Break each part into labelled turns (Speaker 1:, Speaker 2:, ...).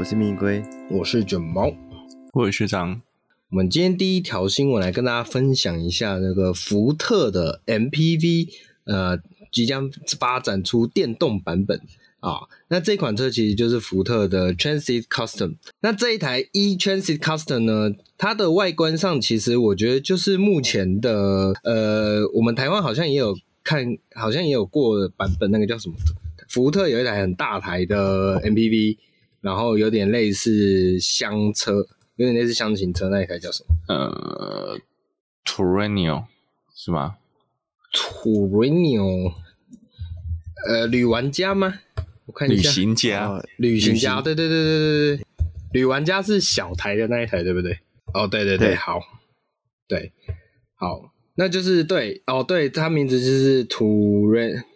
Speaker 1: 我是蜜龟，
Speaker 2: 我是卷毛，
Speaker 3: 我是学长。
Speaker 2: 我们今天第一条新闻来跟大家分享一下那个福特的 MPV，呃，即将发展出电动版本啊。那这款车其实就是福特的 Transit Custom。那这一台 E Transit Custom 呢，它的外观上其实我觉得就是目前的，呃，我们台湾好像也有看，好像也有过的版本，那个叫什么？福特有一台很大台的 MPV，然后有点类似厢车。有点类似厢型车，那一台叫什么？
Speaker 3: 呃，Tourneo 是吗
Speaker 2: ？Tourneo，呃，旅玩家吗？我看一下，
Speaker 3: 旅行家，
Speaker 2: 哦、旅行家，对对对对对对，旅玩家是小台的那一台，对不对？哦，对对对，对好，对，好，那就是对，哦，对，它名字就是 Tourneo，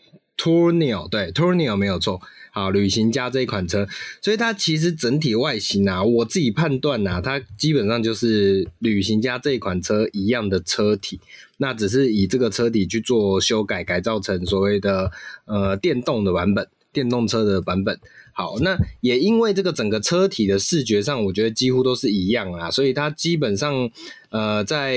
Speaker 2: 对，Tourneo 没有错。好，旅行家这一款车，所以它其实整体外形啊，我自己判断啊，它基本上就是旅行家这款车一样的车体，那只是以这个车体去做修改，改造成所谓的呃电动的版本，电动车的版本。好，那也因为这个整个车体的视觉上，我觉得几乎都是一样啊，所以它基本上呃在。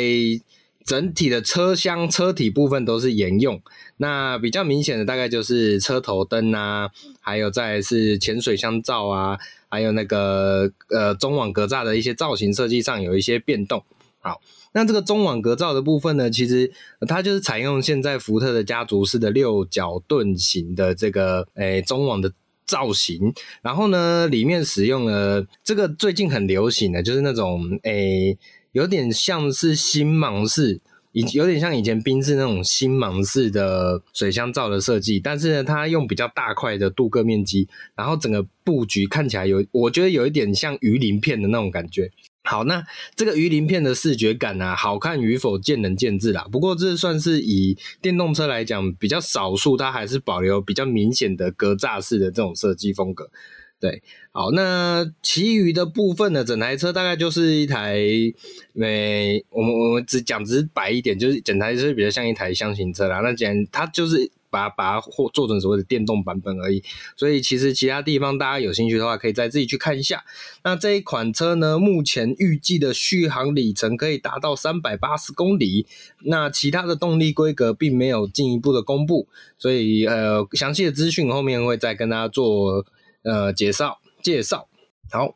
Speaker 2: 整体的车厢车体部分都是沿用，那比较明显的大概就是车头灯啊，还有再是前水箱罩啊，还有那个呃中网格栅的一些造型设计上有一些变动。好，那这个中网格栅的部分呢，其实它就是采用现在福特的家族式的六角盾型的这个诶、中网的造型，然后呢里面使用了这个最近很流行的，就是那种诶。有点像是星芒式，以有点像以前宾士那种星芒式的水箱罩的设计，但是呢，它用比较大块的镀铬面积，然后整个布局看起来有，我觉得有一点像鱼鳞片的那种感觉。好，那这个鱼鳞片的视觉感啊，好看与否见仁见智啦。不过这算是以电动车来讲比较少数，它还是保留比较明显的格栅式的这种设计风格。对，好，那其余的部分呢？整台车大概就是一台，没，我们我们只讲直白一点，就是整台车比较像一台厢型车啦。那既然它就是把把它或做成所谓的电动版本而已，所以其实其他地方大家有兴趣的话，可以再自己去看一下。那这一款车呢，目前预计的续航里程可以达到三百八十公里。那其他的动力规格并没有进一步的公布，所以呃，详细的资讯后面会再跟大家做。呃，介绍介绍好，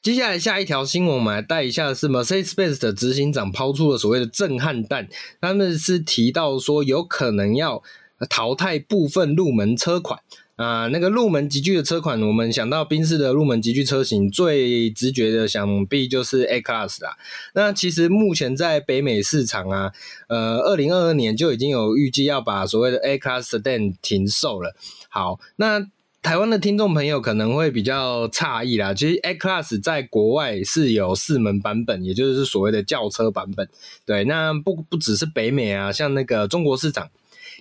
Speaker 2: 接下来下一条新闻，我们来带一下是 Mercedes-Benz 的执行长抛出了所谓的震撼弹，他们是提到说有可能要淘汰部分入门车款啊、那个入门级距的车款，我们想到宾士的入门级距车型，最直觉的想必就是 A Class 啦。那其实目前在北美市场啊，呃，二零二二年就已经有预计要把所谓的 A Class Sedan 停售了。好，那。台湾的听众朋友可能会比较诧异啦，其实 A-Class 在国外是有四门版本，也就是所谓的轿车版本。对，那不不只是北美啊，像那个中国市场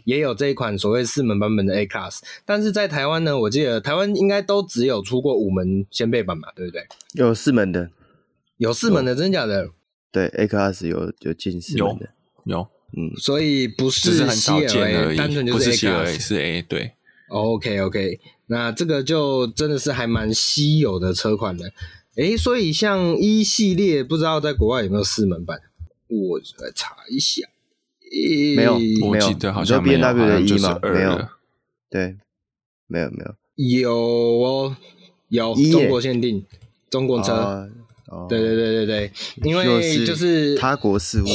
Speaker 2: 也有这一款所谓四门版本的 A-Class，但是在台湾呢，我记得台湾应该都只有出过五门掀背版嘛，对不对？
Speaker 1: 有四门的，
Speaker 2: 有四门的，真假的？
Speaker 1: 对，A-Class 有有近四门的，
Speaker 3: 有，有
Speaker 2: 嗯，所以不是 CLA，
Speaker 3: 只是很少见而已，
Speaker 2: 单纯就是 A-Class，
Speaker 3: 是 A，对。
Speaker 2: OK OK，那这个就真的是还蛮稀有的车款的，诶，所以像一系列不知道在国外有没有四门版，我来查一下，诶
Speaker 1: 没有，没有，
Speaker 3: 记得好像
Speaker 1: 没有 E 吗？
Speaker 3: 没有，
Speaker 1: 对，没有没有，
Speaker 2: 有哦，有中国限定，中国车，哦。哦、对对对对对，因为就是
Speaker 1: 他国事务，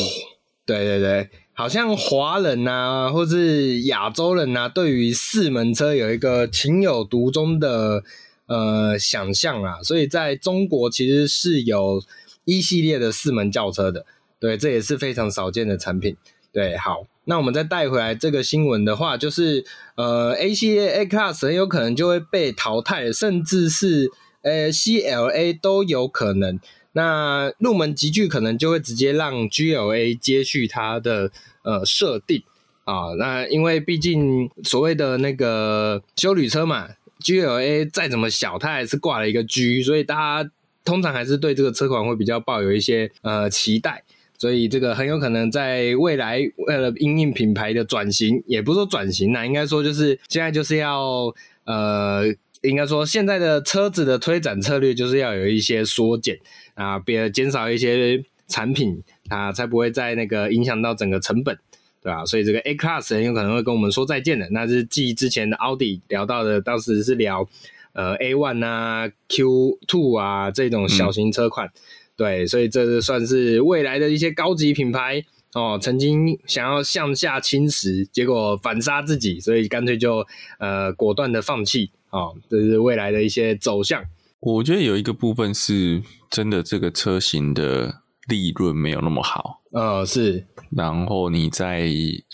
Speaker 2: 对对对。好像华人呐、啊，或是亚洲人呐、啊，对于四门车有一个情有独钟的呃想象啊，所以在中国其实是有一系列的四门轿车的，对，这也是非常少见的产品。对，好，那我们再带回来这个新闻的话，就是呃，A 系列 A Class 很有可能就会被淘汰，甚至是呃 CLA 都有可能。那入门级距可能就会直接让 GLA 接续它的呃设定啊，那因为毕竟所谓的那个休旅车嘛，GLA 再怎么小，它还是挂了一个 G，所以大家通常还是对这个车款会比较抱有一些呃期待，所以这个很有可能在未来为了因应品牌的转型，也不是说转型啦，应该说就是现在就是要呃。应该说现在的车子的推展策略就是要有一些缩减啊，别减少一些产品啊，才不会在那个影响到整个成本，对吧？所以这个 A Class 很有可能会跟我们说再见的。那是继之前的奥迪聊到的，当时是聊呃 A One 啊、Q Two 啊这种小型车款，嗯、对，所以这是算是未来的一些高级品牌。哦，曾经想要向下侵蚀，结果反杀自己，所以干脆就呃果断的放弃。哦，这是未来的一些走向。
Speaker 3: 我觉得有一个部分是真的，这个车型的利润没有那么好。
Speaker 2: 呃，是。
Speaker 3: 然后你在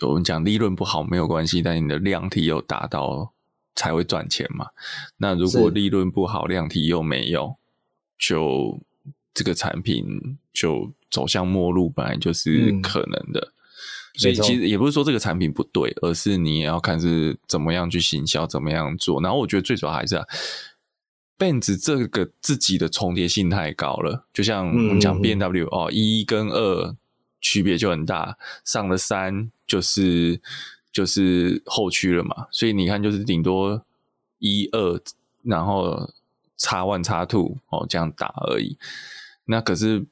Speaker 3: 我们讲利润不好没有关系，但你的量体有达到才会赚钱嘛。那如果利润不好，量体又没有，就这个产品就。走向末路本来就是可能的，嗯、所以其实也不是说这个产品不对，而是你也要看是怎么样去行销，怎么样做。然后我觉得最主要还是、啊、Benz 这个自己的重叠性太高了，就像我们讲 BMW、嗯、哦，一跟二区别就很大，上了三就是就是后驱了嘛，所以你看就是顶多一二，然后叉 one 叉 two 哦这样打而已，那可是。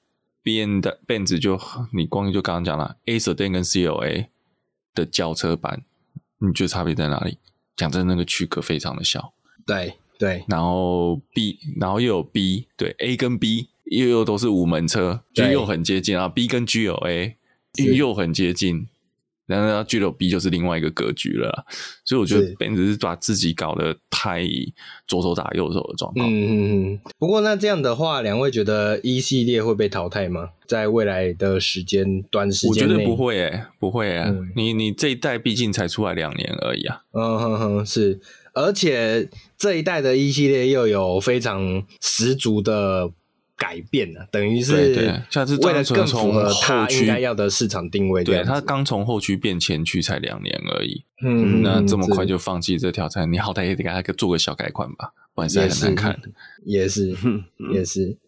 Speaker 3: B N 的 Benz 就你光就刚刚讲了 A Sedan 跟 C L A 的轿车版，你觉得差别在哪里？讲真，那个区隔非常的小。
Speaker 2: 对对，
Speaker 3: 然后 B，然后又有 B，对 A 跟 B 又又都是五门车，就又很接近啊。B 跟 G 有 A 又又很接近。然后 G 有 B 就是另外一个格局了，所以我觉得 Benz 是把自己搞得太左手打右手的状况。
Speaker 2: 嗯嗯嗯。不过那这样的话，两位觉得 E 系列会被淘汰吗？在未来的时间短时间内，
Speaker 3: 我觉得不会诶、欸，不会诶、欸嗯。你你这一代毕竟才出来两年而已啊。
Speaker 2: 嗯哼哼，是，而且这一代的一系列又有非常十足的。改变了，等于是为了更符合它应该要的市场定位。
Speaker 3: 对，它刚从后驱变前驱才两年而已，嗯，那这么快就放弃这条菜，你好歹也得给它做个小改款吧，不然实在很难看。
Speaker 2: 也是，也是。也是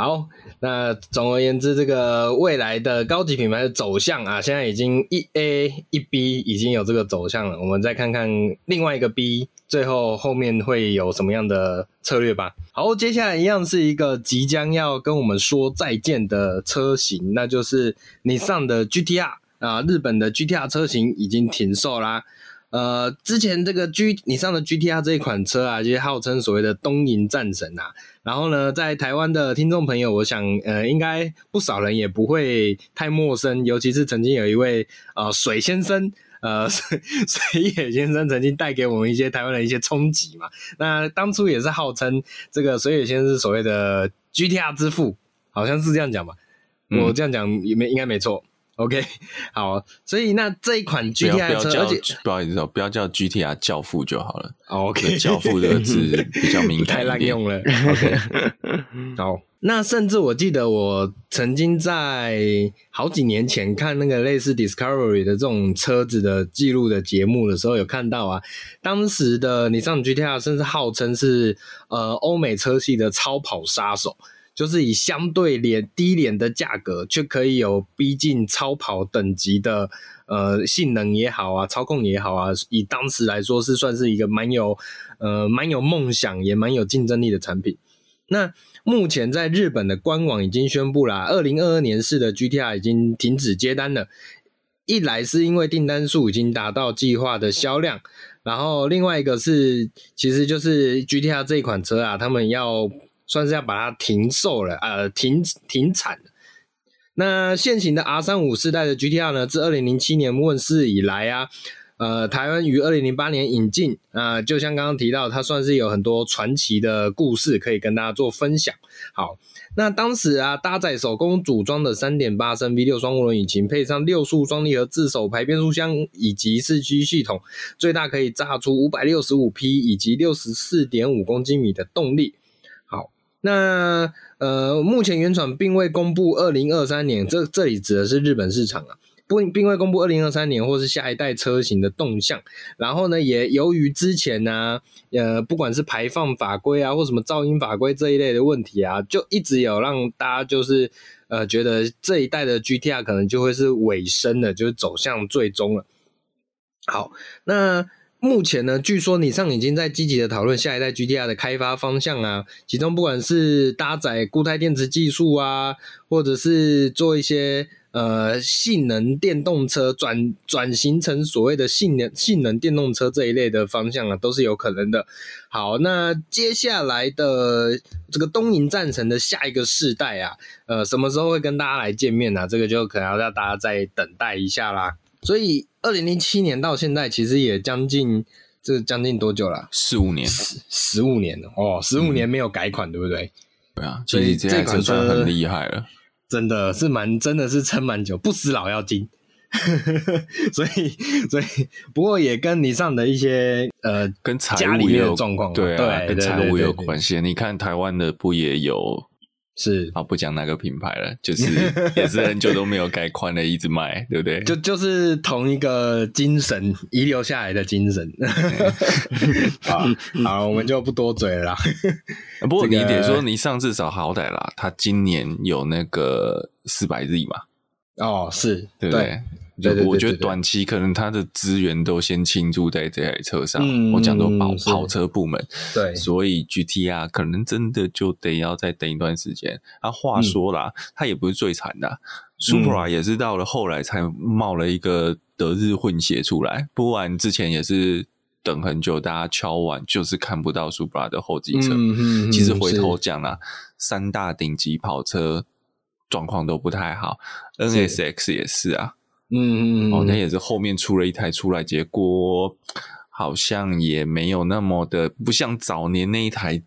Speaker 2: 好，那总而言之，这个未来的高级品牌的走向啊，现在已经一 A 一 B 已经有这个走向了。我们再看看另外一个 B，最后后面会有什么样的策略吧。好，接下来一样是一个即将要跟我们说再见的车型，那就是 Nissan 的 GTR 啊，日本的 GTR 车型已经停售啦。呃，之前这个 G 你上的 GTR 这一款车啊，就是号称所谓的东瀛战神啊。然后呢，在台湾的听众朋友，我想呃，应该不少人也不会太陌生，尤其是曾经有一位呃水先生，呃 水水野先生曾经带给我们一些台湾的一些冲击嘛。那当初也是号称这个水野先生是所谓的 GTR 之父，好像是这样讲吧？我这样讲也没应该没错。OK，好，所以那这一款 GTR 车，而且
Speaker 3: 不好意思哦，不要叫 GTR 教父就好了。OK，教父这个字比较敏感，
Speaker 2: 太滥用了。OK，好，那甚至我记得我曾经在好几年前看那个类似 Discovery 的这种车子的记录的节目的时候，有看到啊，当时的你上 GTR 甚至号称是呃欧美车系的超跑杀手。就是以相对廉低廉的价格，却可以有逼近超跑等级的呃性能也好啊，操控也好啊，以当时来说是算是一个蛮有呃蛮有梦想也蛮有竞争力的产品。那目前在日本的官网已经宣布啦，二零二二年式的 GTR 已经停止接单了。一来是因为订单数已经达到计划的销量，然后另外一个是其实就是 GTR 这一款车啊，他们要。算是要把它停售了，呃，停停产。那现行的 R 三五世代的 GTR 呢，自二零零七年问世以来啊，呃，台湾于二零零八年引进啊，就像刚刚提到，它算是有很多传奇的故事可以跟大家做分享。好，那当时啊，搭载手工组装的三点八升 V 六双涡轮引擎，配上六速双离合自手排变速箱以及四驱系统，最大可以炸出五百六十五匹以及六十四点五公斤米的动力。那呃，目前原厂并未公布二零二三年，这这里指的是日本市场啊，不并未公布二零二三年或是下一代车型的动向。然后呢，也由于之前呢、呃，不管是排放法规啊，或什么噪音法规这一类的问题啊，就一直有让大家就是呃觉得这一代的 GTR 可能就会是尾声了，就是走向最终了。好，那。目前呢，据说你上已经在积极的讨论下一代 GTR 的开发方向啊，其中不管是搭载固态电池技术啊，或者是做一些呃性能电动车转转型成所谓的性能性能电动车这一类的方向啊，都是有可能的。好，那接下来的这个东瀛战神的下一个世代啊，呃，什么时候会跟大家来见面呢、啊？这个就可能要大家再等待一下啦。所以，二零零七年到现在，其实也将近这将近多久了？
Speaker 3: 十五年，
Speaker 2: 十十五年了哦，十五年没有改款，嗯、对不对？
Speaker 3: 对啊，所以这款车很厉害了，
Speaker 2: 真的是蛮，真的是撑蛮久，不死老要精。所以，所以不过也跟你上的一些呃，
Speaker 3: 跟财务也有状
Speaker 2: 况，
Speaker 3: 对啊，跟财务有关系。你看台湾的不也有？
Speaker 2: 是
Speaker 3: 啊，不讲哪个品牌了，就是 也是很久都没有改款的，一直卖，对不对？
Speaker 2: 就就是同一个精神遗留下来的精神。好，好，我们就不多嘴了啦。
Speaker 3: 不过你得说，你上至少好歹啦，他今年有那个四百 Z 嘛？
Speaker 2: 哦，是
Speaker 3: 对不对？就我觉得短期可能他的资源都先倾注在这台车上，嗯、我讲到跑跑车部门，
Speaker 2: 对，
Speaker 3: 所以 GTR 可能真的就得要再等一段时间。啊，话说啦，嗯、它也不是最惨的、啊、，Supra 也是到了后来才冒了一个德日混血出来，不然之前也是等很久，大家敲完就是看不到 Supra 的后继车。嗯嗯、其实回头讲啦，三大顶级跑车状况都不太好，NSX 也是啊。
Speaker 2: 嗯嗯嗯，
Speaker 3: 哦，那也是后面出了一台出来，结果好像也没有那么的，不像早年那一台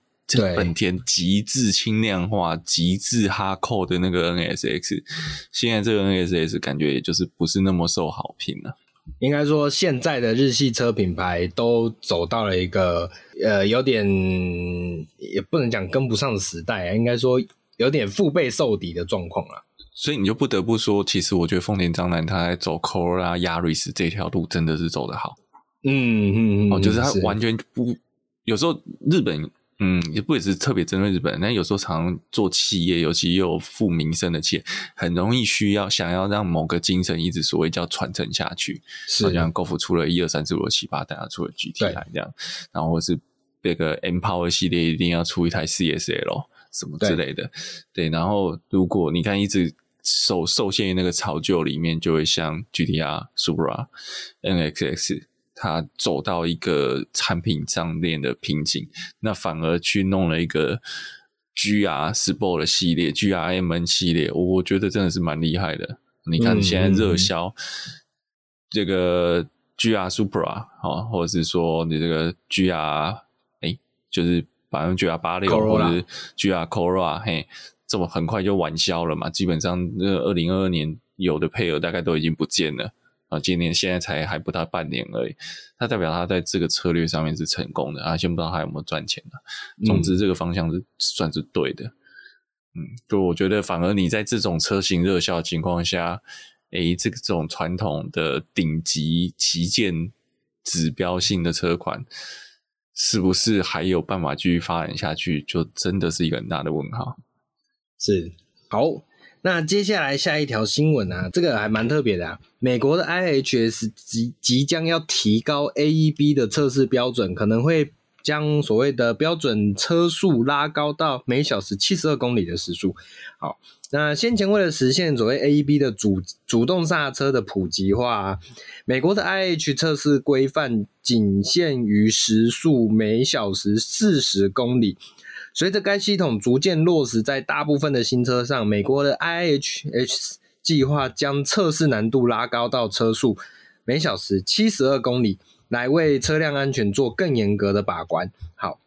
Speaker 3: 本田极致轻量化、极致哈扣的那个 NSX，现在这个 NSX 感觉也就是不是那么受好评了。
Speaker 2: 应该说，现在的日系车品牌都走到了一个呃，有点也不能讲跟不上的时代啊，应该说有点腹背受敌的状况了。
Speaker 3: 所以你就不得不说，其实我觉得丰田章男他在走 Corolla Yaris 这条路真的是走得好。
Speaker 2: 嗯嗯嗯，
Speaker 3: 哦，就是他完全不，有时候日本，嗯，也不也是特别针对日本，但有时候常常做企业，尤其又有负名声的企业，很容易需要想要让某个精神一直所谓叫传承下去。是，好像 Golf 出了一二三四五六七八，大家出了 GTI 这样，然后或是这个 M-Power 系列一定要出一台 CSL 什么之类的，对，对，然后如果你看一直。受受限于那个潮旧里面，就会像 GTR、Supra、NXX，它走到一个产品上面的瓶颈，那反而去弄了一个 GR Sport 的系列、GRMN 系列，我觉得真的是蛮厉害的。你看现在热销、嗯、这个 GR Supra 啊，或者是说你这个 GR，哎，就是反正 GR 八六或者是 GR Corolla，嘿。这么很快就完销了嘛？基本上，这二零二二年有的配额大概都已经不见了啊！今年现在才还不到半年而已，它代表它在这个策略上面是成功的啊！先不知道它有没有赚钱的，总之这个方向是算是对的。嗯，就我觉得，反而你在这种车型热销的情况下，诶，这个这种传统的顶级旗舰指标性的车款，是不是还有办法继续发展下去？就真的是一个很大的问号。
Speaker 2: 是好，那接下来下一条新闻啊，这个还蛮特别的啊。美国的 IHS 即即将要提高 AEB 的测试标准，可能会将所谓的标准车速拉高到每小时七十二公里的时速。好，那先前为了实现所谓 AEB 的主主动刹车的普及化啊，美国的 Ih 测试规范仅限于时速每小时四十公里。随着该系统逐渐落实在大部分的新车上，美国的 IHH 计划将测试难度拉高到车速每小时七十二公里，来为车辆安全做更严格的把关。好，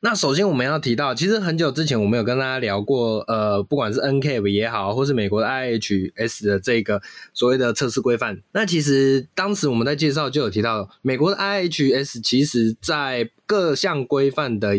Speaker 2: 那首先我们要提到，其实很久之前我们有跟大家聊过，呃，不管是 NCAP 也好，或是美国的 IHS 的这个所谓的测试规范，那其实当时我们在介绍就有提到，美国的 IHS 其实在各项规范的，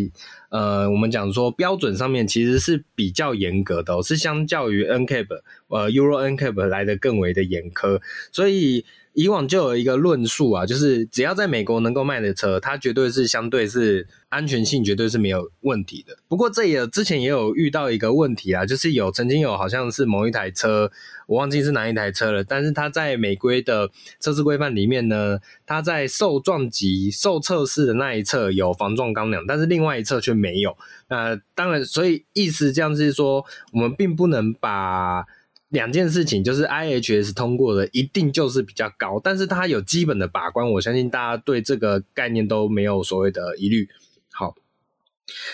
Speaker 2: 呃，我们讲说标准上面其实是比较严格的，是相较于 NCAP 呃 Euro NCAP 来的更为的严苛，所以。以往就有一个论述啊，就是只要在美国能够卖的车，它绝对是相对是安全性绝对是没有问题的。不过这也之前也有遇到一个问题啊，就是有曾经有好像是某一台车，我忘记是哪一台车了，但是它在美规的测试规范里面呢，它在受撞击受测试的那一侧有防撞钢梁，但是另外一侧却没有。那当然，所以意思这样是说，我们并不能把。两件事情就是 IHS 通过的一定就是比较高，但是它有基本的把关，我相信大家对这个概念都没有所谓的疑虑。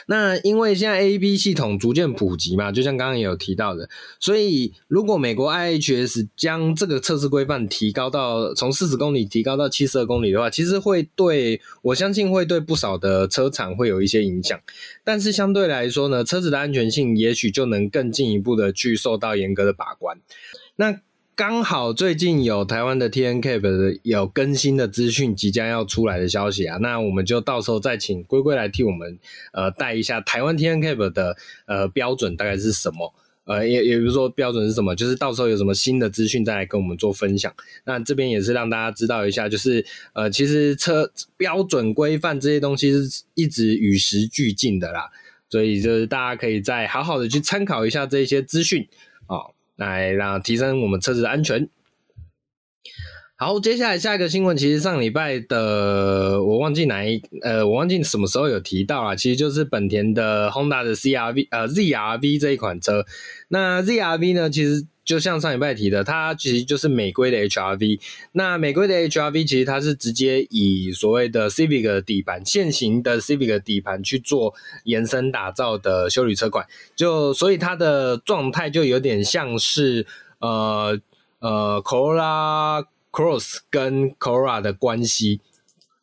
Speaker 2: 那因为现在 A B 系统逐渐普及嘛，就像刚刚也有提到的，所以如果美国 IHS 将这个测试规范提高到从四十公里提高到七十二公里的话，其实会对我相信会对不少的车厂会有一些影响。但是相对来说呢，车子的安全性也许就能更进一步的去受到严格的把关。那刚好最近有台湾的 TNCAP 的有更新的资讯即将要出来的消息啊，那我们就到时候再请龟龟来替我们呃带一下台湾 TNCAP 的呃标准大概是什么，呃也也比如说标准是什么，就是到时候有什么新的资讯再来跟我们做分享。那这边也是让大家知道一下，就是呃其实车标准规范这些东西是一直与时俱进的啦，所以就是大家可以再好好的去参考一下这些资讯。来让提升我们车子的安全。好，接下来下一个新闻，其实上礼拜的我忘记哪一呃，我忘记什么时候有提到啊，其实就是本田的 Honda 的 CRV 呃 ZRV 这一款车。那 ZRV 呢，其实就像上礼拜提的，它其实就是美规的 HRV。那美规的 HRV 其实它是直接以所谓的 Civic 的底盘，现行的 Civic 底盘去做延伸打造的修理车款，就所以它的状态就有点像是呃呃 Corolla Cross 跟 Corolla 的关系。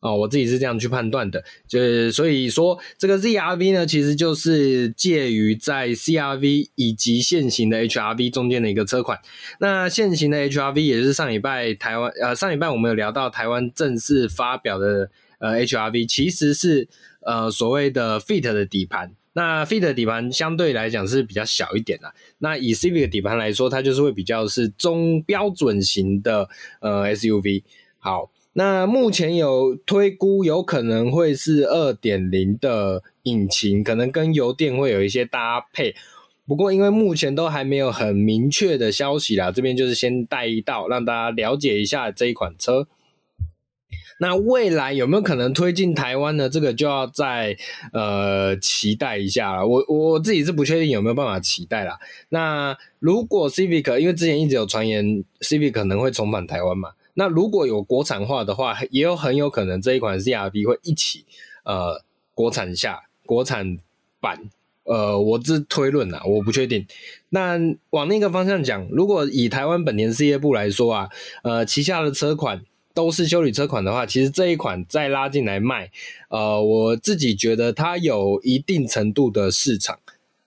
Speaker 2: 哦，我自己是这样去判断的，就是所以说这个 ZRV 呢，其实就是介于在 CRV 以及现行的 HRV 中间的一个车款。那现行的 HRV 也是上礼拜台湾呃上礼拜我们有聊到台湾正式发表的呃 HRV，其实是呃所谓的 Fit 的底盘。那 Fit 的底盘相对来讲是比较小一点的。那以 Civic 的底盘来说，它就是会比较是中标准型的呃 SUV。好。那目前有推估，有可能会是二点零的引擎，可能跟油电会有一些搭配。不过因为目前都还没有很明确的消息啦，这边就是先带一道，让大家了解一下这一款车。那未来有没有可能推进台湾呢？这个就要再呃期待一下了。我我自己是不确定有没有办法期待啦。那如果 Civic，因为之前一直有传言 Civic 可能会重返台湾嘛。那如果有国产化的话，也有很有可能这一款 CRV 会一起呃国产下国产版，呃，我这推论啊，我不确定。那往那个方向讲，如果以台湾本田事业部来说啊，呃，旗下的车款都是修理车款的话，其实这一款再拉进来卖，呃，我自己觉得它有一定程度的市场。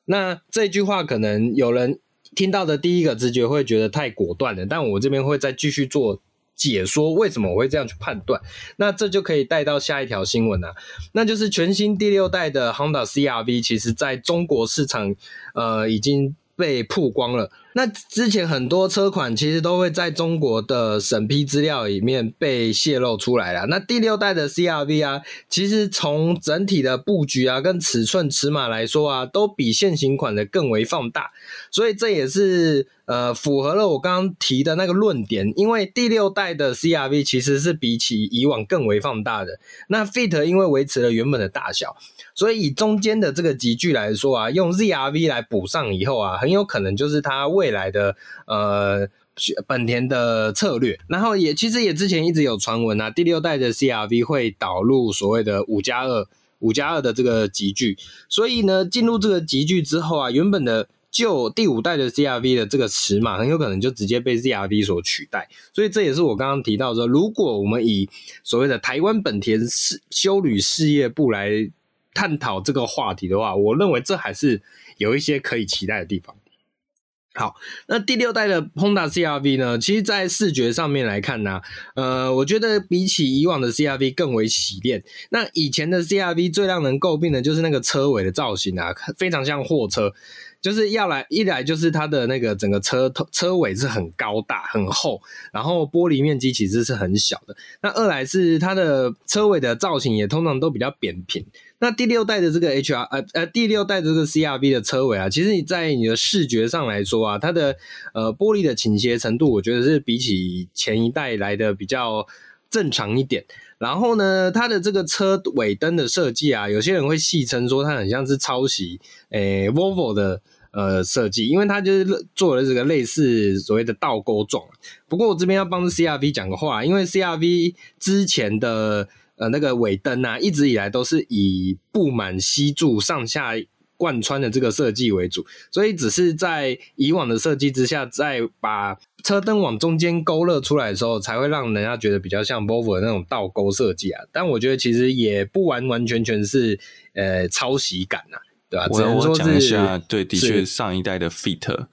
Speaker 2: 那这句话可能有人听到的第一个直觉会觉得太果断了，但我这边会再继续做。解说为什么我会这样去判断？那这就可以带到下一条新闻啊，那就是全新第六代的 Honda CRV，其实在中国市场，呃，已经被曝光了。那之前很多车款其实都会在中国的审批资料里面被泄露出来了。那第六代的 CRV 啊，其实从整体的布局啊，跟尺寸尺码来说啊，都比现行款的更为放大。所以这也是呃符合了我刚刚提的那个论点，因为第六代的 CRV 其实是比起以往更为放大的。那 Fit 因为维持了原本的大小，所以以中间的这个集聚来说啊，用 ZRV 来补上以后啊，很有可能就是它为未来的呃本田的策略，然后也其实也之前一直有传闻啊，第六代的 CRV 会导入所谓的五加二五加二的这个集聚，所以呢进入这个集聚之后啊，原本的旧第五代的 CRV 的这个尺码很有可能就直接被 CRV 所取代，所以这也是我刚刚提到说，如果我们以所谓的台湾本田事修旅事业部来探讨这个话题的话，我认为这还是有一些可以期待的地方。好，那第六代的 Honda CR-V 呢？其实，在视觉上面来看呢、呃，我觉得比起以往的 CR-V 更为洗练。那以前的 CR-V 最让人诟病的就是那个车尾的造型啊，非常像货车。就是要来一来就是它的那个整个车头车尾是很高大很厚，然后玻璃面积其实是很小的。那二来是它的车尾的造型也通常都比较扁平。那第六代的这个 HR 呃呃第六代的这个 CRV 的车尾啊，其实你在你的视觉上来说啊，它的呃玻璃的倾斜程度，我觉得是比起前一代来的比较正常一点。然后呢，它的这个车尾灯的设计啊，有些人会戏称说它很像是抄袭诶 Volvo 的。呃，设计，因为它就是做了这个类似所谓的倒钩状。不过我这边要帮 CRV 讲个话，因为 CRV 之前的呃那个尾灯啊，一直以来都是以布满吸柱上下贯穿的这个设计为主，所以只是在以往的设计之下，再把车灯往中间勾勒出来的时候，才会让人家觉得比较像 Volvo 的那种倒钩设计啊。但我觉得其实也不完完全全是呃抄袭感呐、啊。对啊，
Speaker 3: 我我讲一下，对，的确上一代的 Fit，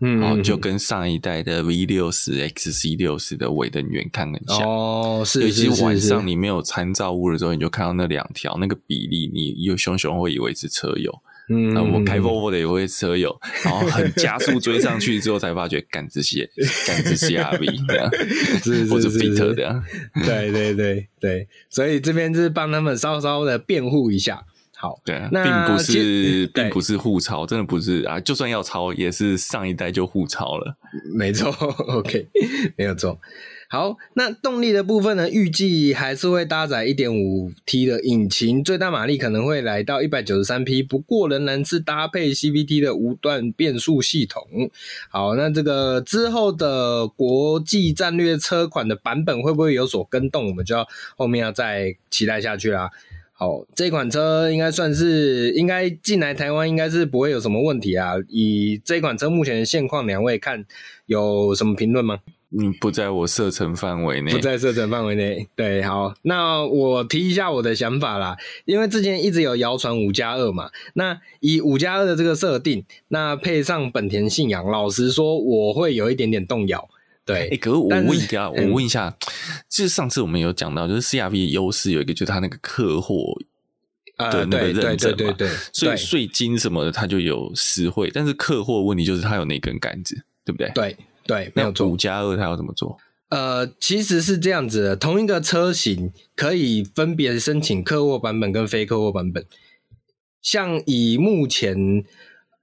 Speaker 2: 嗯，
Speaker 3: 然后就跟上一代的 V 六十 XC 六十的尾灯圆看很像。
Speaker 2: 哦，是，
Speaker 3: 尤其晚上你没有参照物的时候，你就看到那两条那个比例，你有熊熊会以为是车友，嗯，那我开 Volvo 的也会车友，然后很加速追上去之后，才发觉干这些干这些 CRV 这样，
Speaker 2: 是
Speaker 3: 或者 Fit 这样，
Speaker 2: 对对对对，所以这边就是帮他们稍稍的辩护一下。好，
Speaker 3: 对啊，并不是，并不是互抄，真的不是啊！就算要抄，也是上一代就互抄了。
Speaker 2: 没错，OK，没有错。好，那动力的部分呢？预计还是会搭载 1.5T 的引擎，最大马力可能会来到193匹，不过仍然是搭配 CVT 的无段变速系统。好，那这个之后的国际战略车款的版本会不会有所更动？我们就要后面要再期待下去啦。好，这款车应该算是应该进来台湾，应该是不会有什么问题啊。以这款车目前的现况，两位看有什么评论吗？
Speaker 3: 嗯，不在我射程范围内，
Speaker 2: 不在射程范围内。对，好，那我提一下我的想法啦。因为之前一直有谣传五加二嘛，那以五加二的这个设定，那配上本田信仰，老实说，我会有一点点动摇。对，哎、
Speaker 3: 欸，可是我问一下，我问一下，就是上次我们有讲到，就是 CRV 的优势有一个，就是它那个客货的那个认证嘛，呃、对，对，对，对，对，所以税金什么的它就有实惠，但是客货问题就是它有那根杆子，对不对？
Speaker 2: 对对，没有做。
Speaker 3: 五加二它要怎么做？
Speaker 2: 呃，其实是这样子的，同一个车型可以分别申请客货版本跟非客货版本，像以目前。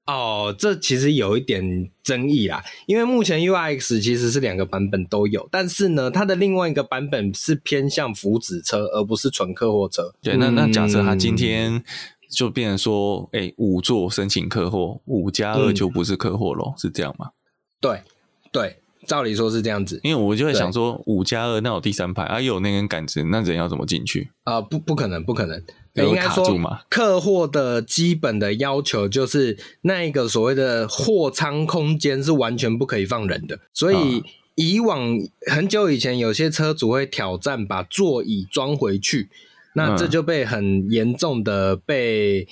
Speaker 2: 哦，这其实有一点争议啦，因为目前 URX 其实是两个版本都有，但是呢，它的另外一个版本是偏向福祉车，而不是纯客货车。
Speaker 3: 对，那那假设他今天就变成说，哎、欸，五座申请客货，五加二就不是客货咯、嗯，是这样吗？
Speaker 2: 对，对，照理说是这样子。
Speaker 3: 因为我就会想说，五加二那有第三排啊，又有那根杆子，那人要怎么进去？
Speaker 2: 啊、呃，不，不可能，不可能。应该说，客货的基本的要求就是那一个所谓的货舱空间是完全不可以放人的。所以以往很久以前，有些车主会挑战把座椅装回去，那这就被很严重的被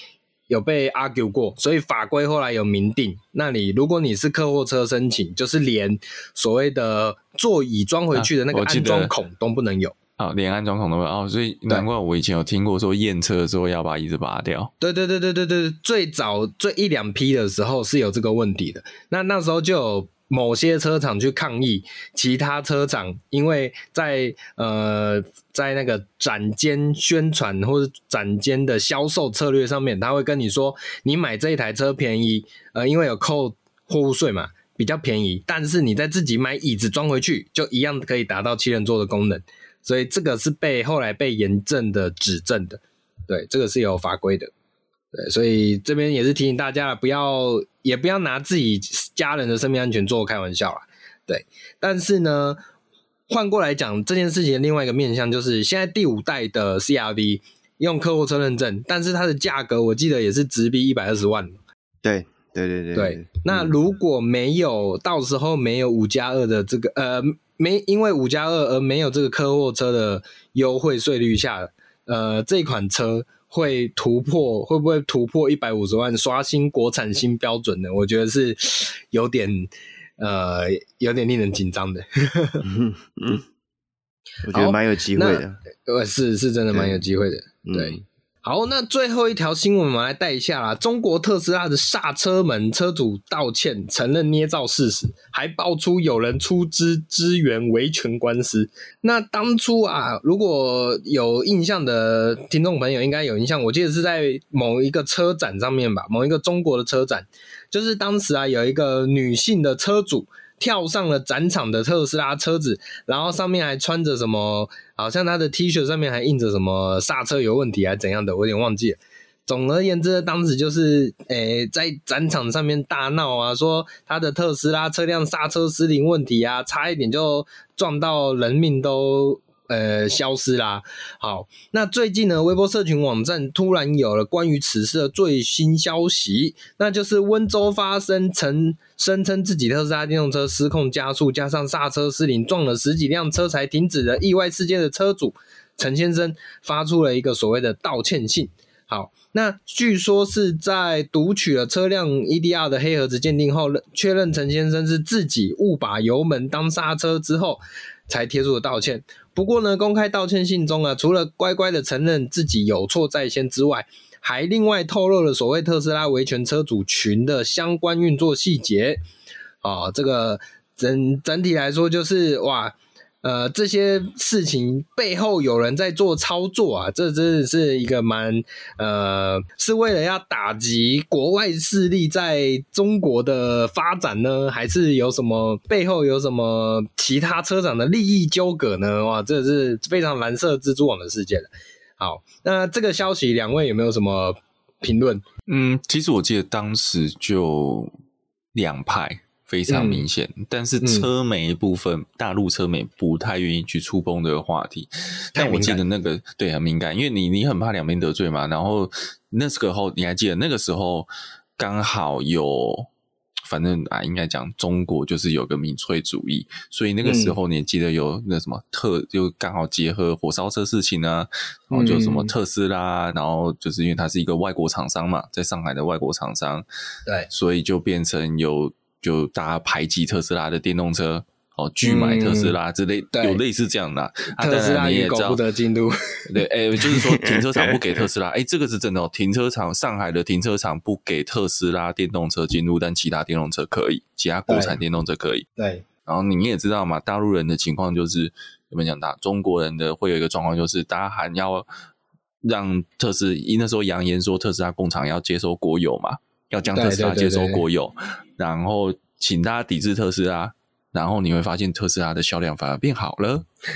Speaker 2: 有被 argue 过。所以法规后来有明定，那你如果你是客货车申请，就是连所谓的座椅装回去的那个安装孔都不能有。
Speaker 3: 啊，连安装孔都没有哦，所以难怪我以前有听过说验车的时候要把椅子拔掉。
Speaker 2: 对对对对对对，最早最一两批的时候是有这个问题的。那那时候就有某些车厂去抗议，其他车厂因为在呃在那个展间宣传或者展间的销售策略上面，他会跟你说，你买这一台车便宜，呃，因为有扣货物税嘛，比较便宜。但是你再自己买椅子装回去，就一样可以达到七人座的功能。所以这个是被后来被严正的指正的，对，这个是有法规的，对，所以这边也是提醒大家，不要也不要拿自己家人的生命安全做开玩笑啦，对。但是呢，换过来讲这件事情的另外一个面向，就是现在第五代的 CRV 用客货车认证，但是它的价格我记得也是直逼一百二十万，
Speaker 1: 对，对对对对。
Speaker 2: 对，那如果没有到时候没有五加二的这个呃。没因为五加二而没有这个客货车的优惠税率下，呃，这款车会突破，会不会突破一百五十万，刷新国产新标准呢？我觉得是有点呃，有点令人紧张的。
Speaker 1: 嗯嗯，我觉得蛮有机会的。
Speaker 2: 呃，是是真的蛮有机会的，对。好，那最后一条新闻我们来带一下啦。中国特斯拉的刹车门车主道歉，承认捏造事实，还爆出有人出资支援维权官司。那当初啊，如果有印象的听众朋友应该有印象，我记得是在某一个车展上面吧，某一个中国的车展，就是当时啊有一个女性的车主。跳上了展场的特斯拉车子，然后上面还穿着什么？好像他的 T 恤上面还印着什么刹车有问题还怎样的？我有点忘记了。总而言之，当时就是诶、在展场上面大闹啊，说他的特斯拉车辆刹车失灵问题啊，差一点就撞到人命都。呃，消失啦。好，那最近呢，微博社群网站突然有了关于此事的最新消息，那就是温州发生曾声称自己特斯拉电动车失控加速，加上刹车失灵，撞了十几辆车才停止的意外事件的车主陈先生发出了一个所谓的道歉信。好，那据说是在读取了车辆 EDR 的黑盒子鉴定后，确认陈先生是自己误把油门当刹车之后，才贴出了道歉。不过呢，公开道歉信中啊，除了乖乖的承认自己有错在先之外，还另外透露了所谓特斯拉维权车主群的相关运作细节。啊、哦，这个整整体来说就是哇。呃，这些事情背后有人在做操作啊，这真的是一个蛮呃，是为了要打击国外势力在中国的发展呢，还是有什么背后有什么其他车厂的利益纠葛呢？哇，这是非常蓝色蜘蛛网的事件。好，那这个消息两位有没有什么评论？
Speaker 3: 嗯，其实我记得当时就两派。非常明显，嗯、但是车媒部分，嗯、大陆车媒不太愿意去触碰这个话题。但我记得那个对很敏感，因为你你很怕两边得罪嘛。然后那时候你还记得那个时候刚好有，反正啊，应该讲中国就是有个民粹主义，所以那个时候你记得有那什么特，就刚好结合火烧车事情啊，然后就什么特斯拉，然后就是因为它是一个外国厂商嘛，在上海的外国厂商，
Speaker 2: 对，
Speaker 3: 所以就变成有。就大家排挤特斯拉的电动车，哦，拒买特斯拉之类，嗯、有类似这样的。啊、
Speaker 2: 特斯拉你也搞不得进度，
Speaker 3: 对，哎、欸，就是说 停车场不给特斯拉，哎、欸，这个是真的哦。停车场，上海的停车场不给特斯拉电动车进入，但其他电动车可以，其他国产电动车可以。
Speaker 2: 对，
Speaker 3: 然后你也知道嘛，大陆人的情况就是，有没有讲到？中国人的会有一个状况，就是大家还要让特斯拉，那时候扬言说特斯拉工厂要接收国有嘛。要将特斯拉接收国有，然后请大家抵制特斯拉，然后你会发现特斯拉的销量反而变好了。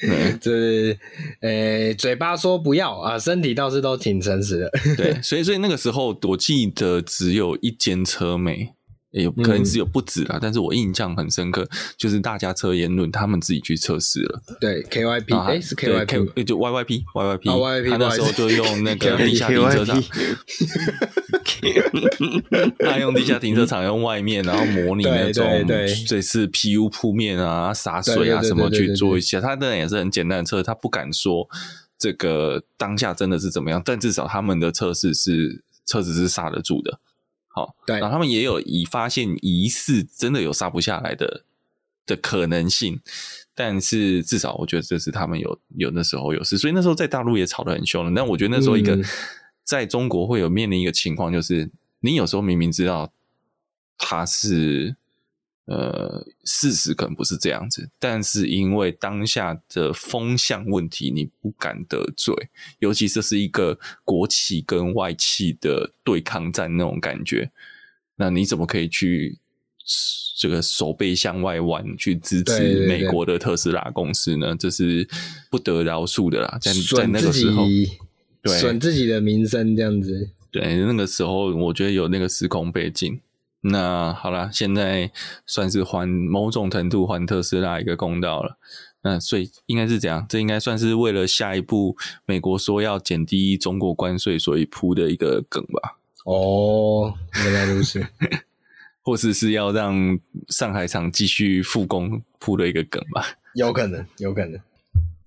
Speaker 2: 对，就是呃，嘴巴说不要啊，身体倒是都挺诚实的。
Speaker 3: 对，所以所以那个时候我记得只有一间车媒。也有可能只有不止啦，嗯、但是我印象很深刻，就是大家车言论他们自己去测试了。
Speaker 2: 对，KYP，哎，是 KYP，
Speaker 3: 就 YYP，YYP，
Speaker 2: 哦、YYP
Speaker 3: 他那时候就用那个地下停车场，他用地下停车场用外面，然后模拟那种这次 PU 铺面啊、洒水啊什么去做一些。他当然也是很简单的测，他不敢说这个当下真的是怎么样，但至少他们的测试是车子是刹得住的。好，对，然后他们也有已发现疑似真的有杀不下来的的可能性，但是至少我觉得这是他们有有那时候有事，所以那时候在大陆也吵得很凶了。但我觉得那时候一个、嗯、在中国会有面临一个情况，就是你有时候明明知道他是。呃，事实可能不是这样子，但是因为当下的风向问题，你不敢得罪，尤其这是一个国企跟外企的对抗战那种感觉，那你怎么可以去这个手背向外弯去支持美国的特斯拉公司呢？这是不得饶恕的啦，在在那个时候，对，
Speaker 2: 损自己的名声这样子，
Speaker 3: 对，那个时候我觉得有那个时空背景。那好了，现在算是还某种程度还特斯拉一个公道了。那所以应该是这样，这应该算是为了下一步美国说要减低中国关税，所以铺的一个梗吧。
Speaker 2: 哦，原来如此，
Speaker 3: 或是是要让上海厂继续复工铺的一个梗吧？
Speaker 2: 有可能，有可能。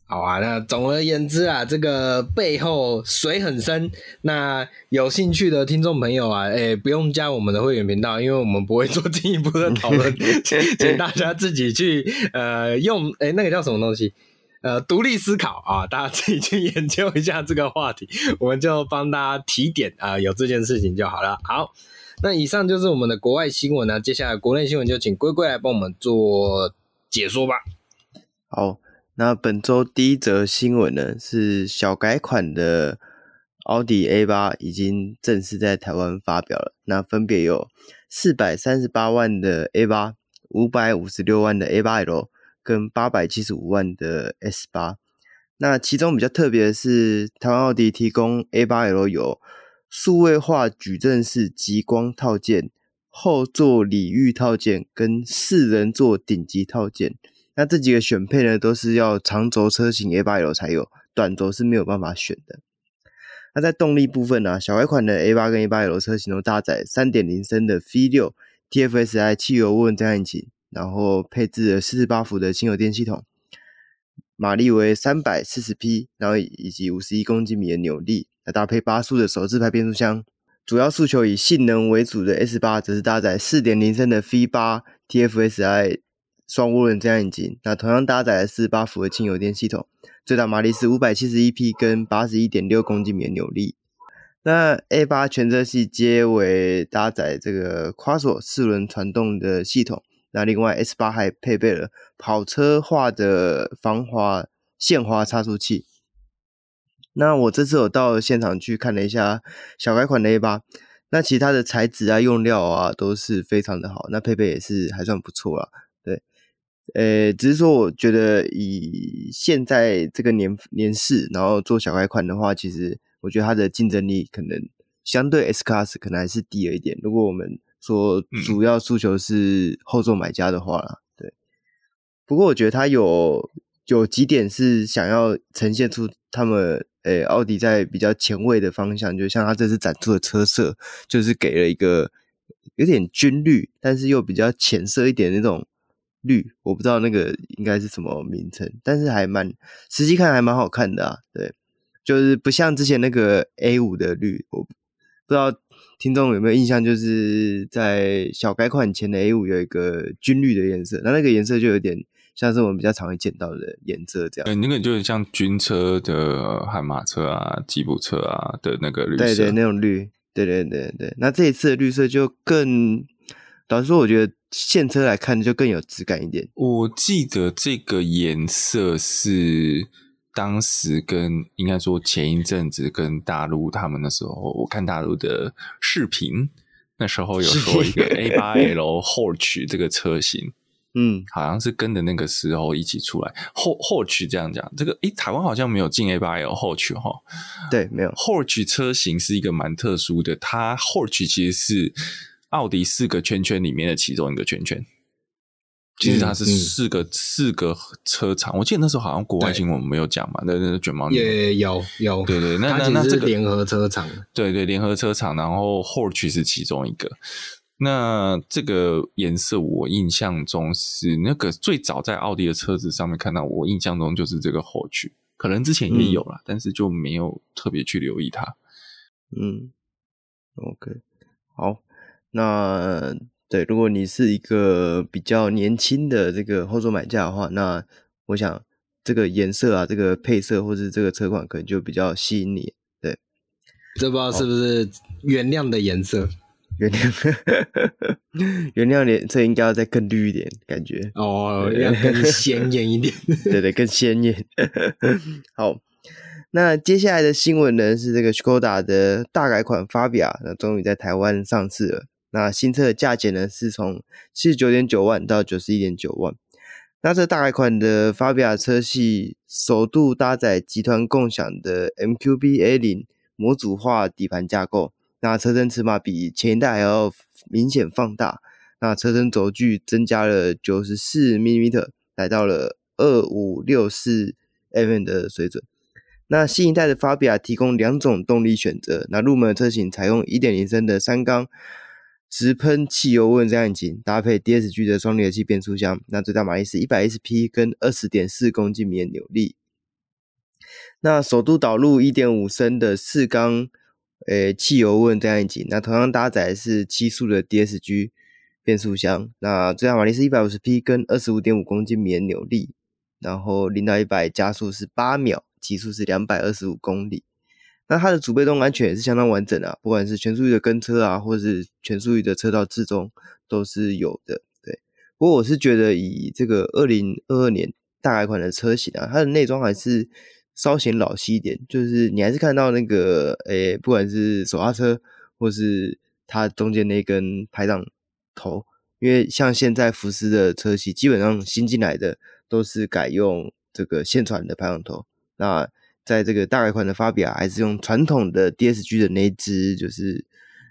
Speaker 2: 好啊，那总而言之啊，这个背后水很深。那有兴趣的听众朋友啊，哎、欸，不用加我们的会员频道，因为我们不会做进一步的讨论，请大家自己去呃用哎、欸、那个叫什么东西呃独立思考啊，大家自己去研究一下这个话题，我们就帮大家提点啊，有这件事情就好了。好，那以上就是我们的国外新闻呢，接下来国内新闻就请龟龟来帮我们做解说吧。
Speaker 1: 好。那本周第一则新闻呢，是小改款的奥迪 A8 已经正式在台湾发表了。那分别有四百三十八万的 A8、五百五十六万的 A8L 跟八百七十五万的 S8。那其中比较特别的是，台湾奥迪提供 A8L 有数位化矩阵式极光套件、后座礼遇套件跟四人座顶级套件。那这几个选配呢，都是要长轴车型 A8L 才有，短轴是没有办法选的。那在动力部分呢、小改款的 A8 跟 A8L 车型都搭载3.0升的 V6 TFSI 汽油涡轮增压引擎，然后配置了48伏的轻油电系统，马力为340匹，然后以及51公斤米的扭力，来搭配八速的手自排变速箱。主要诉求以性能为主的 S8 则是搭载4.0升的 V8 TFSI。双涡轮增压引擎，那同样搭载的是八伏的轻油电系统，最大马力是五百七十一匹，跟八十一点六公斤米的扭力。那 A 八全车系皆为搭载这个 q u a s o 四轮传动的系统，那另外 S 八还配备了跑车化的防滑限滑差速器。那我这次有到现场去看了一下小改款的 A 八，那其他的材质啊、用料啊都是非常的好，那配备也是还算不错啦。呃，只是说，我觉得以现在这个年年市，然后做小改款的话，其实我觉得它的竞争力可能相对 S Class 可能还是低了一点。如果我们说主要诉求是后座买家的话啦，对。不过我觉得它有有几点是想要呈现出他们，诶，奥迪在比较前卫的方向，就像它这次展出的车色，就是给了一个有点军绿，但是又比较浅色一点那种。绿，我不知道那个应该是什么名称，但是还蛮实际看还蛮好看的啊。对，就是不像之前那个 A 五的绿，我不知道听众有没有印象，就是在小改款前的 A 五有一个军绿的颜色，那那个颜色就有点像是我们比较常会见到的颜色这样。对，
Speaker 3: 那个就是像军车的悍马车啊、吉普车啊的那个绿色，
Speaker 1: 对对，那种绿，对对对对。那这一次的绿色就更。老实说，我觉得现车来看就更有质感一点。
Speaker 3: 我记得这个颜色是当时跟应该说前一阵子跟大陆他们的时候，我看大陆的视频，那时候有说一个 A 八 L Horch 这个车型，嗯，好像是跟着那个时候一起出来。Horch 这样讲，这个诶，台湾好像没有进 A 八 L Horch 哈，
Speaker 1: 对，没有。
Speaker 3: Horch 车型是一个蛮特殊的，它 Horch 其实是。奥迪四个圈圈里面的其中一个圈圈，其实它是四个、嗯嗯、四个车厂。我记得那时候好像国外新闻没有讲嘛，那那卷毛
Speaker 2: 也有有
Speaker 3: 对对，那那那这个
Speaker 2: 联合车厂，
Speaker 3: 对对联合车厂，然后 Horch 是其中一个。那这个颜色我印象中是那个最早在奥迪的车子上面看到，我印象中就是这个 Horch，可能之前也有了，嗯、但是就没有特别去留意它。
Speaker 1: 嗯，OK，好。那对，如果你是一个比较年轻的这个后座买家的话，那我想这个颜色啊，这个配色或是这个车款可能就比较吸引你。对，
Speaker 2: 这不知道是不是原谅的颜色？
Speaker 1: 原谅，原谅颜色应该要再更绿一点，感觉
Speaker 2: 哦，要更鲜艳一点。
Speaker 1: 对对，更鲜艳。好，那接下来的新闻呢是这个 Skoda 的大改款 Fabia，那终于在台湾上市了。那新车的价钱呢，是从七十九点九万到九十一点九万。那这大改款的 Fabia 车系首度搭载集团共享的 MQB A0 模组化底盘架构。那车身尺码比前一代还要明显放大。那车身轴距增加了九十四 mm，来到了二五六四 mm 的水准。那新一代的 Fabia 提供两种动力选择。那入门车型采用一点零升的三缸。直喷汽油涡轮增压引擎搭配 DSG 的双离合器变速箱，那最大马力是一百一十匹，跟二十点四公斤米的扭力。那首度导入一点五升的四缸诶汽油涡这样引擎，那同样搭载是七速的 DSG 变速箱，那最大马力是一百五十匹，跟二十五点五公斤米的扭力，然后零到一百加速是八秒，极速是两百二十五公里。那它的主被动安全也是相当完整啊，不管是全速域的跟车啊，或者是全速域的车道置中都是有的。对，不过我是觉得以这个二零二二年大改款的车型啊，它的内装还是稍显老气一点，就是你还是看到那个诶、不管是手刹车或是它中间那根排档头，因为像现在福斯的车系基本上新进来的都是改用这个线传的排档头，那。在这个大改款的法比亚，还是用传统的 DSG 的那只，就是，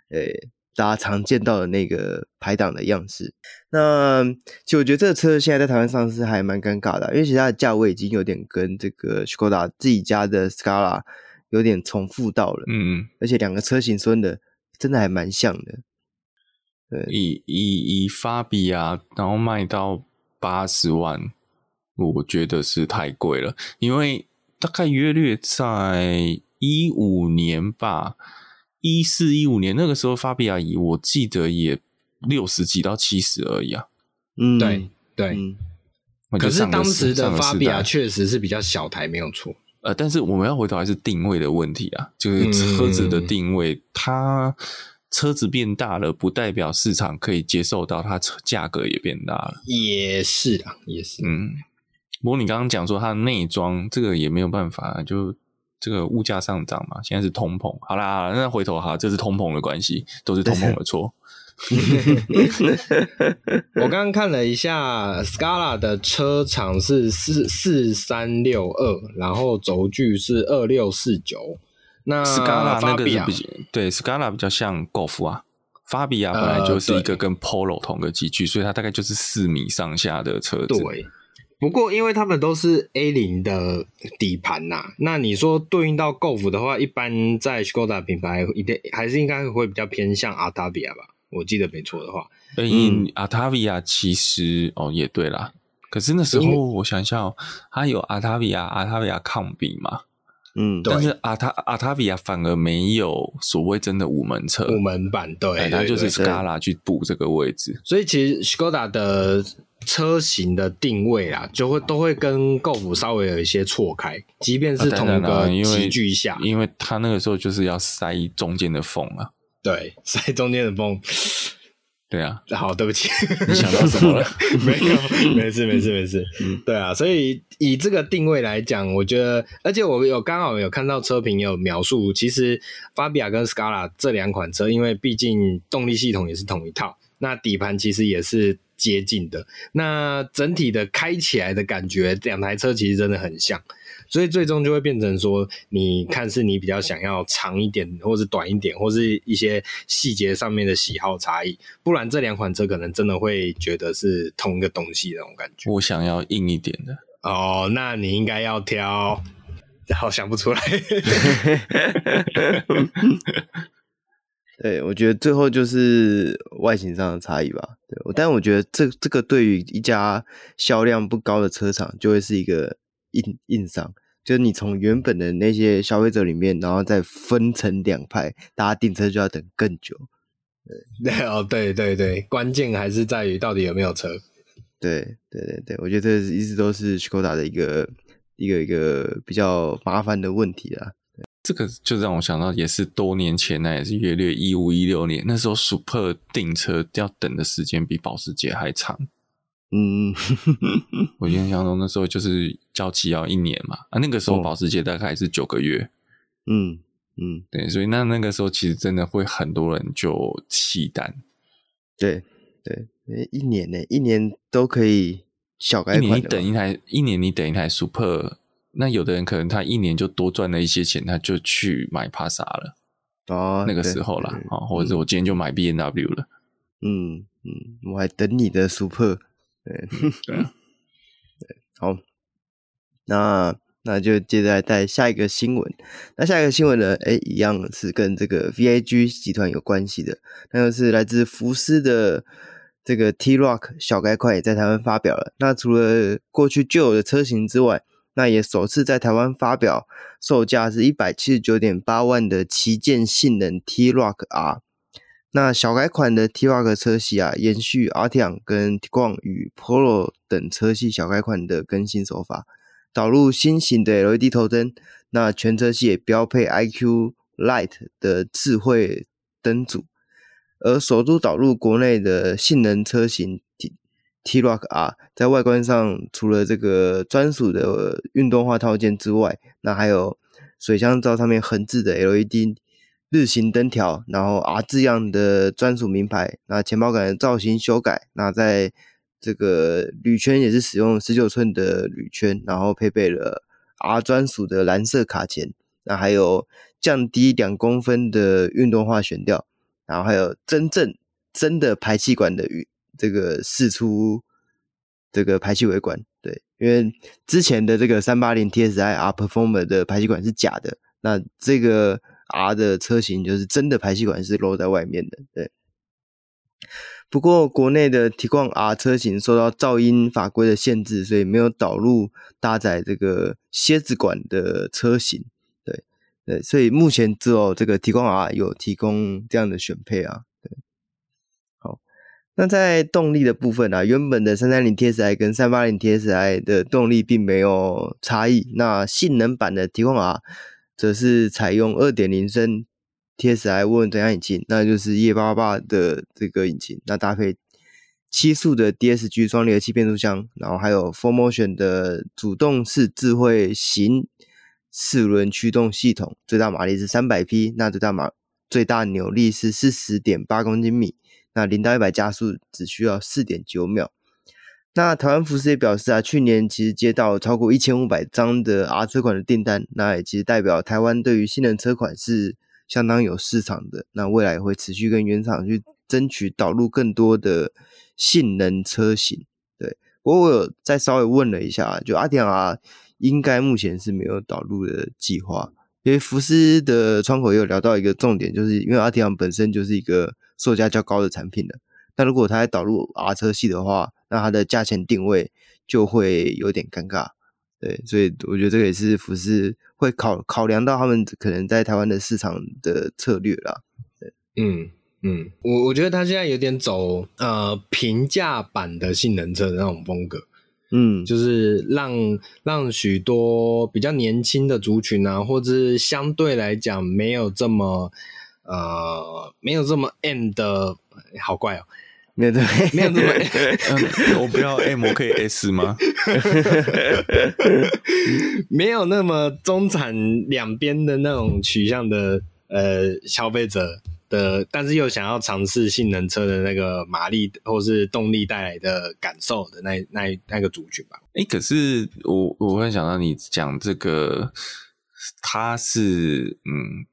Speaker 1: 呃、欸，大家常见到的那个排档的样式。那其实我觉得这个车现在在台湾上市还蛮尴尬的，因为其实它的价位已经有点跟这个 Skoda 自己家的 Scala 有点重复到了。嗯嗯，而且两个车型真的真的还蛮像的。对，
Speaker 3: 以以以法比亚，然后卖到八十万，我觉得是太贵了，因为。大概约略在一五年吧，一四一五年那个时候，法比亚仪我记得也六十几到七十而已啊。
Speaker 2: 嗯，对对。嗯、可是当时的法比亚确实是比较小台，没有错。
Speaker 3: 呃，但是我们要回头还是定位的问题啊，就是车子的定位，嗯、它车子变大了，不代表市场可以接受到它车价格也变大了。
Speaker 2: 也是啊，也是。
Speaker 3: 嗯。不过你刚刚讲说它的内装，这个也没有办法，就这个物价上涨嘛，现在是通膨。好啦，那回头哈，这是通膨的关系，都是通膨的错。
Speaker 2: 我刚刚看了一下，Scala 的车长是四四三六二，然后轴距是二六四九。那
Speaker 3: Scala 那个是比较对 Scala 比较像 Golf 啊，法比亚本来就是一个跟 Polo 同个级距，所以它大概就是四米上下的车子。
Speaker 2: 对。不过，因为他们都是 A 零的底盘呐，那你说对应到 Golf 的话，一般在 Skoda 品牌一定还是应该会比较偏向 Artavia 吧？我记得没错的话，
Speaker 3: 嗯，Octavia 其实哦也对啦，可是那时候我想一下哦，它有 Octavia、Octavia 抗比嘛，
Speaker 1: 嗯，
Speaker 3: 但是 Octavia 反而没有所谓真的五门车，
Speaker 2: 五门版对，
Speaker 3: 它就是 Scala 去补这个位置，
Speaker 2: 所以其实 Skoda 的。车型的定位啊，就会都会跟 Golf 稍微有一些错开，即便是同一个集聚下，
Speaker 3: 因为它那个时候就是要塞中间的缝啊，
Speaker 2: 对，塞中间的缝，
Speaker 3: 对啊，
Speaker 2: 好，对不起，
Speaker 3: 你想到什么了？
Speaker 2: 没有，没事，没事，没事，嗯，对啊，所以以这个定位来讲，我觉得，而且我有刚好有看到车评有描述，其实法比亚跟 Scala 这两款车，因为毕竟动力系统也是同一套，那底盘其实也是。接近的，那整体的开起来的感觉，两台车其实真的很像，所以最终就会变成说，你看是你比较想要长一点，或是短一点，或是一些细节上面的喜好差异，不然这两款车可能真的会觉得是同一个东西那种感觉。
Speaker 3: 我想要硬一点的
Speaker 2: 哦，那你应该要挑，好想不出来。
Speaker 1: 对，我觉得最后就是外形上的差异吧。对，但我觉得这这个对于一家销量不高的车厂，就会是一个硬硬伤。就是你从原本的那些消费者里面，然后再分成两派，大家订车就要等更久。
Speaker 2: 对，对 哦，对对对，关键还是在于到底有没有车。
Speaker 1: 对对对对，我觉得这一直都是 Skoda 的一个一个一个比较麻烦的问题啦。
Speaker 3: 这个就让我想到，也是多年前，那也是约略一五一六年，那时候 Super 订车要等的时间比保时捷还长。
Speaker 1: 嗯，
Speaker 3: 我印象中那时候就是交期要一年嘛，啊，那个时候保时捷大概是九个月。
Speaker 1: 嗯嗯，
Speaker 3: 对，所以那那个时候其实真的会很多人就弃单。
Speaker 1: 对对，一年呢，一年都可以小改款。
Speaker 3: 一年你等一台，一年你等一台 Super。那有的人可能他一年就多赚了一些钱，他就去买帕萨了。
Speaker 1: 哦，
Speaker 3: 那个时候了啊，或者是我今天就买 B N W 了。
Speaker 1: 嗯嗯，我还等你的 Super。对对对，好，那那就接着来带下一个新闻。那下一个新闻呢？哎，一样是跟这个 VAG 集团有关系的，那就是来自福斯的这个 T-Rock 小改款也在台湾发表了。那除了过去旧有的车型之外，那也首次在台湾发表，售价是一百七十九点八万的旗舰性能 T-Rock R。那小改款的 T-Rock 车系啊，延续 Arteon 跟 Tiguan 与 Polo 等车系小改款的更新手法，导入新型的 LED 头灯。那全车系也标配 IQ Light 的智慧灯组，而首度导入国内的性能车型 T T Rock R，在外观上除了这个专属的运动化套件之外，那还有水箱罩上面横置的 LED 日行灯条，然后 R 字样的专属名牌，那前保杆的造型修改，那在这个铝圈也是使用十九寸的铝圈，然后配备了 R 专属的蓝色卡钳，那还有降低两公分的运动化悬吊，然后还有真正真的排气管的。这个四出这个排气尾管，对，因为之前的这个三八零 TSI R Performer 的排气管是假的，那这个 R 的车型就是真的排气管是露在外面的，对。不过国内的 Tiguan R 车型受到噪音法规的限制，所以没有导入搭载这个蝎子管的车型，对对，所以目前只有这个 Tiguan R 有提供这样的选配啊。对，好那在动力的部分啊，原本的三三零 TSI 跟三八零 TSI 的动力并没有差异。那性能版的 Tiguan R 则是采用二点零升 TSI 涡轮增压引擎，那就是 EA888 的这个引擎。那搭配七速的 DSG 双离合器变速箱，然后还有 4Motion 的主动式智慧型四轮驱动系统，最大马力是三百匹，那最大马最大扭力是四十点八公斤米。那零到一百加速只需要四点九秒。那台湾福斯也表示啊，去年其实接到超过一千五百张的 R 车款的订单，那也其实代表台湾对于新能车款是相当有市场的。那未来会持续跟原厂去争取导入更多的性能车型。对，不过我有再稍微问了一下，就阿迪亚应该目前是没有导入的计划，因为福斯的窗口也有聊到一个重点，就是因为阿迪亚本身就是一个。售价较高的产品了，那如果它还导入 R 车系的话，那它的价钱定位就会有点尴尬。对，所以我觉得这个也是服饰会考考量到他们可能在台湾的市场的策略啦。对，
Speaker 2: 嗯嗯，我我觉得他现在有点走呃平价版的性能车的那种风格，
Speaker 1: 嗯，
Speaker 2: 就是让让许多比较年轻的族群啊，或者是相对来讲没有这么。呃，没有这么 M 的，好怪哦，
Speaker 1: 没有这么
Speaker 2: 没有这
Speaker 3: 么我不要 M，我可以 S 吗？
Speaker 2: 没有那么中产两边的那种取向的呃消费者的，但是又想要尝试性能车的那个马力或是动力带来的感受的那那那个族群吧。
Speaker 3: 哎、欸，可是我我会想到你讲这个，它是嗯。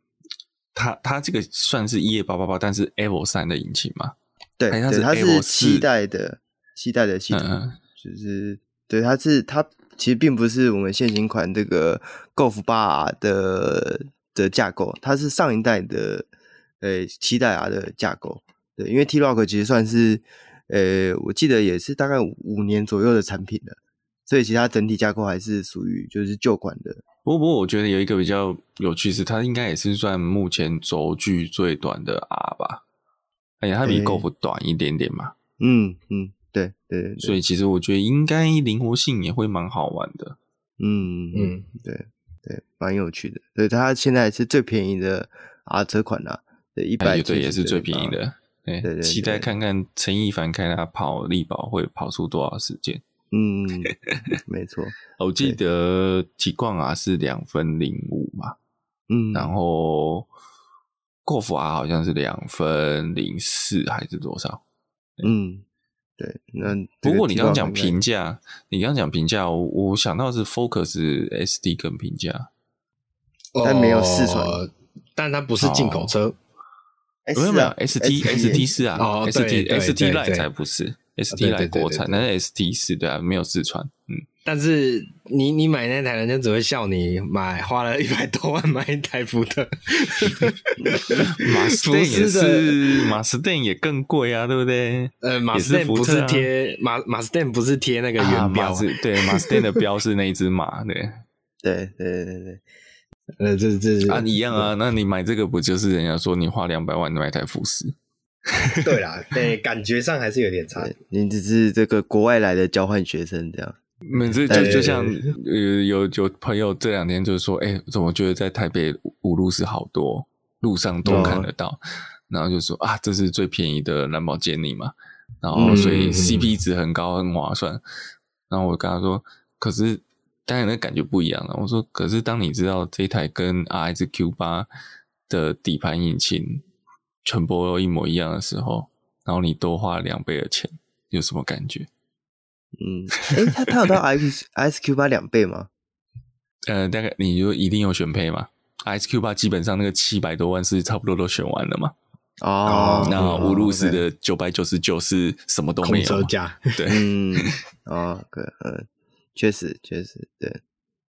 Speaker 3: 它它这个算是 E A 八八八但是 Evo 三的引擎吗？
Speaker 1: 对，
Speaker 3: 它是
Speaker 1: 七代的七代的系统，嗯、就是对，它是它其实并不是我们现行款这个 Golf 八 R 的的架构，它是上一代的呃七代 R 的架构。对，因为 T Rock 其实算是呃，我记得也是大概五年左右的产品了，所以其他整体架构还是属于就是旧款的。
Speaker 3: 不过，不过，我觉得有一个比较有趣是，它应该也是算目前轴距最短的 R 吧？哎呀，它比 Golf 短一点点嘛。
Speaker 1: 嗯嗯，对对，对。
Speaker 3: 所以其实我觉得应该灵活性也会蛮好玩的。
Speaker 1: 嗯嗯，对对，蛮有趣的。所以它现在是最便宜的 R 车款了，对，一百
Speaker 3: 对也是最便宜的。对对对，期待看看陈一凡开他跑力宝会跑出多少时间。
Speaker 1: 嗯，没错。
Speaker 3: 我记得 Tiguan R 是两分零五嘛，
Speaker 1: 嗯，
Speaker 3: 然后 Golf R 好像是两分零四还是多少？
Speaker 1: 嗯，对。那
Speaker 3: 不过你刚刚讲评价，你刚刚讲评价，我我想到是 Focus SD 跟评价，
Speaker 1: 但没有四传，
Speaker 2: 但它不是进口车，
Speaker 3: 没有没有 ST ST 四啊，ST ST Line 才不是。ST 来国产，但是 ST 四对啊，没有四川，嗯
Speaker 2: 但是你你买那台，人家只会笑你买花了一百多万买一台福特。
Speaker 3: 马斯也是，马斯顿也更贵啊，对不对？
Speaker 2: 呃，马斯顿不是贴马马斯顿不是贴那个原标，
Speaker 3: 啊、对，马斯顿的标是那一只马，对，
Speaker 1: 对对对对对。
Speaker 2: 呃，这这是
Speaker 3: 啊，一样啊。那你买这个不就是人家说你花两百万买台福斯？
Speaker 2: 对啦，对，感觉上还是有点差。
Speaker 1: 你只是这个国外来的交换学生这样。
Speaker 3: 每次就就像呃有有朋友这两天就是说，哎、欸，怎么觉得在台北五路是好多路上都看得到，哦、然后就说啊，这是最便宜的蓝宝坚尼嘛，然后所以 CP 值很高，很划算。嗯、然后我跟他说，可是当然那感觉不一样了。我说，可是当你知道这一台跟 RS Q 八的底盘引擎全部都一模一样的时候，然后你多花两倍的钱，有什么感觉？
Speaker 1: 嗯，哎、欸，他他有到 X S Q 八两倍吗？
Speaker 3: 呃，大概你就一定有选配嘛？S Q 八基本上那个七百多万是差不多都选完了嘛？
Speaker 1: 哦，
Speaker 3: 那五路斯的九百九十九是什么都没有，
Speaker 2: 车价
Speaker 3: 对，
Speaker 1: 嗯，哦，对，嗯，确实确实，对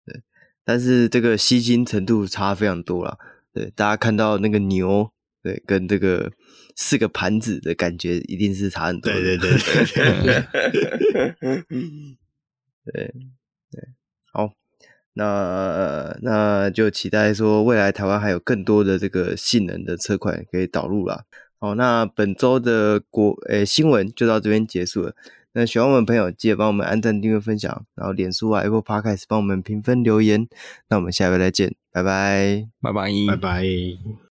Speaker 1: 对，但是这个吸金程度差非常多了，对，大家看到那个牛，对，跟这个。四个盘子的感觉一定是差很多。
Speaker 2: 对对对对对，
Speaker 1: 对对，好，那那就期待说未来台湾还有更多的这个性能的车款可以导入啦。好，那本周的国诶、欸、新闻就到这边结束了。那喜欢我们的朋友记得帮我们按赞、订阅、分享，然后脸书啊 Apple Podcast 帮我们评分留言。那我们下回再见，拜拜，
Speaker 3: 拜拜，
Speaker 2: 拜拜。